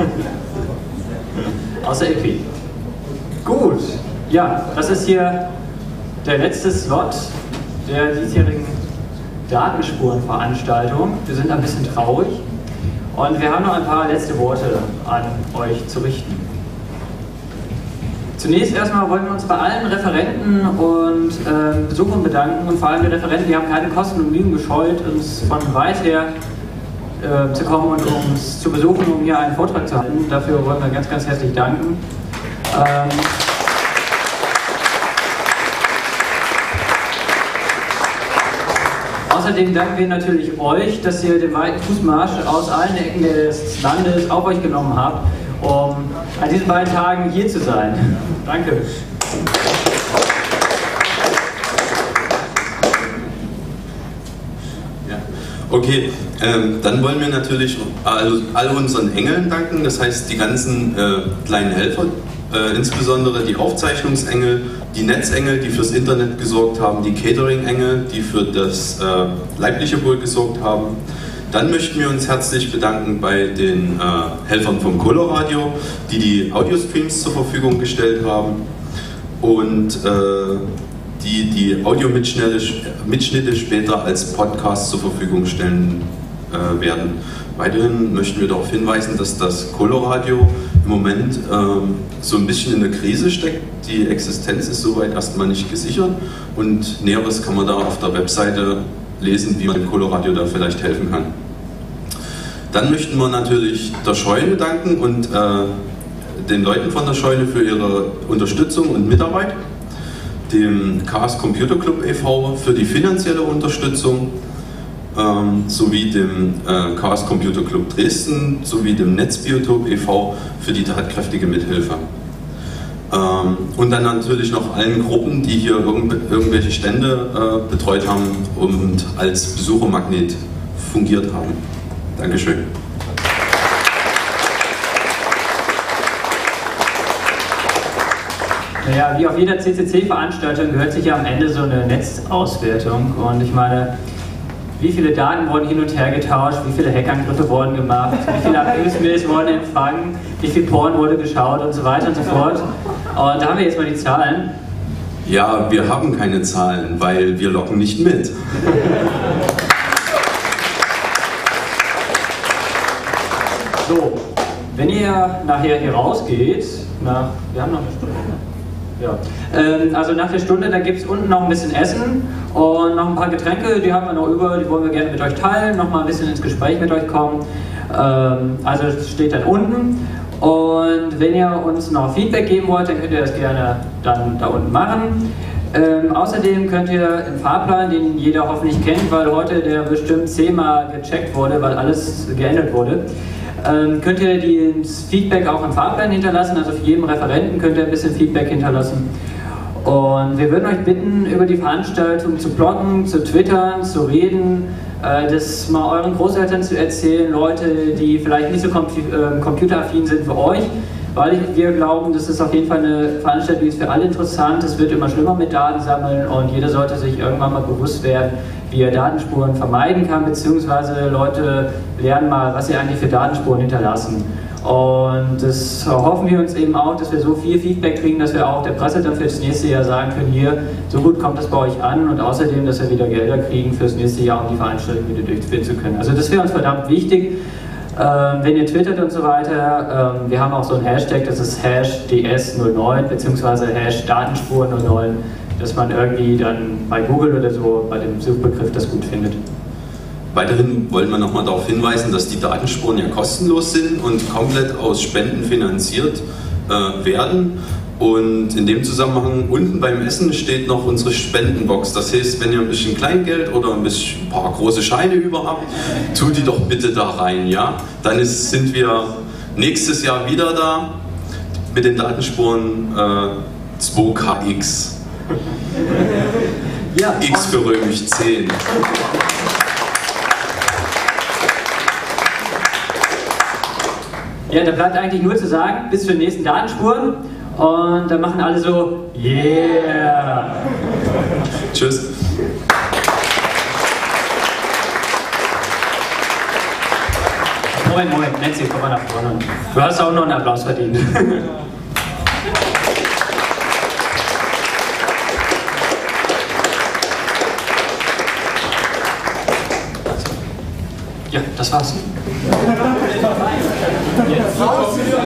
Außer Equi. Gut, ja, das ist hier der letzte Slot der diesjährigen Datenspurenveranstaltung. Wir sind ein bisschen traurig und wir haben noch ein paar letzte Worte an euch zu richten. Zunächst erstmal wollen wir uns bei allen Referenten und äh, Besuchern bedanken und vor allem die Referenten, die haben keine Kosten und Mühen gescheut, uns von weit her äh, zu kommen und uns zu besuchen, um hier einen Vortrag zu halten. Dafür wollen wir ganz, ganz herzlich danken. Ähm, Außerdem danken wir natürlich euch, dass ihr den weiten Fußmarsch aus allen Ecken des Landes auf euch genommen habt, um an diesen beiden Tagen hier zu sein. Danke. Okay, ähm, dann wollen wir natürlich all, all, unseren Engeln danken, das heißt die ganzen äh, kleinen Helfer, äh, insbesondere die Aufzeichnungsengel, die Netzengel, die fürs Internet gesorgt haben, die Catering-Engel, die für das äh, leibliche Wohl gesorgt haben. Dann möchten wir uns herzlich bedanken bei den äh, Helfern vom Coloradio, die die Audiostreams zur Verfügung gestellt haben und äh, die die Audiomitschnitte später als Podcast zur Verfügung stellen äh, werden. Weiterhin möchten wir darauf hinweisen, dass das Coloradio im Moment ähm, so ein bisschen in der Krise steckt. Die Existenz ist soweit erstmal nicht gesichert und Näheres kann man da auf der Webseite lesen, wie man dem Coloradio da vielleicht helfen kann. Dann möchten wir natürlich der Scheune danken und äh, den Leuten von der Scheune für ihre Unterstützung und Mitarbeit dem Chaos Computer Club e.V. für die finanzielle Unterstützung ähm, sowie dem äh, Chaos Computer Club Dresden sowie dem Netzbiotop e.V. für die tatkräftige Mithilfe. Ähm, und dann natürlich noch allen Gruppen, die hier irgendw irgendwelche Stände äh, betreut haben und als Besuchermagnet fungiert haben. Dankeschön. Naja, wie auf jeder CCC-Veranstaltung gehört sich ja am Ende so eine Netzauswertung. Und ich meine, wie viele Daten wurden hin und her getauscht, wie viele Hackangriffe wurden gemacht, wie viele Abhängungsmails wurden empfangen, wie viel Porn wurde geschaut und so weiter und so fort. Und da haben wir jetzt mal die Zahlen. Ja, wir haben keine Zahlen, weil wir locken nicht mit. So, wenn ihr nachher hier rausgeht, nach, wir haben noch eine Stunde. Ähm, also nach der Stunde, da gibt es unten noch ein bisschen Essen und noch ein paar Getränke, die haben wir noch über, die wollen wir gerne mit euch teilen, noch mal ein bisschen ins Gespräch mit euch kommen. Ähm, also es steht dann unten. Und wenn ihr uns noch Feedback geben wollt, dann könnt ihr das gerne dann da unten machen. Ähm, außerdem könnt ihr im Fahrplan, den jeder hoffentlich kennt, weil heute der bestimmt zehnmal gecheckt wurde, weil alles geändert wurde, ähm, könnt ihr das Feedback auch im Fahrplan hinterlassen, also für jeden Referenten könnt ihr ein bisschen Feedback hinterlassen. Und wir würden euch bitten, über die Veranstaltung zu bloggen, zu twittern, zu reden, äh, das mal euren Großeltern zu erzählen, Leute, die vielleicht nicht so ähm, computeraffin sind wie euch, weil wir glauben, das ist auf jeden Fall eine Veranstaltung, die ist für alle interessant. Es wird immer schlimmer mit Daten sammeln und jeder sollte sich irgendwann mal bewusst werden, wie er Datenspuren vermeiden kann, beziehungsweise Leute lernen mal, was sie eigentlich für Datenspuren hinterlassen. Und das hoffen wir uns eben auch, dass wir so viel Feedback kriegen, dass wir auch der Presse dann das nächste Jahr sagen können, hier, so gut kommt das bei euch an und außerdem, dass wir wieder Gelder kriegen fürs nächste Jahr, um die Veranstaltung wieder durchführen zu können. Also das wäre uns verdammt wichtig. Ähm, wenn ihr twittert und so weiter, ähm, wir haben auch so ein Hashtag, das ist Hash DS09 bzw. Hash Datenspur09 dass man irgendwie dann bei Google oder so bei dem Suchbegriff das gut findet. Weiterhin wollen wir nochmal darauf hinweisen, dass die Datenspuren ja kostenlos sind und komplett aus Spenden finanziert äh, werden. Und in dem Zusammenhang unten beim Essen steht noch unsere Spendenbox. Das heißt, wenn ihr ein bisschen Kleingeld oder ein, bisschen, ein paar große Scheine über habt, tut die doch bitte da rein. Ja? Dann ist, sind wir nächstes Jahr wieder da mit den Datenspuren äh, 2KX. Ja. X für römisch 10. Ja, da bleibt eigentlich nur zu sagen, bis zur nächsten Datenspuren. Und dann machen alle so, yeah. Tschüss. Moin, moin, Netzi, komm mal nach vorne. Du hast auch noch einen Applaus verdient. Ja, das war's.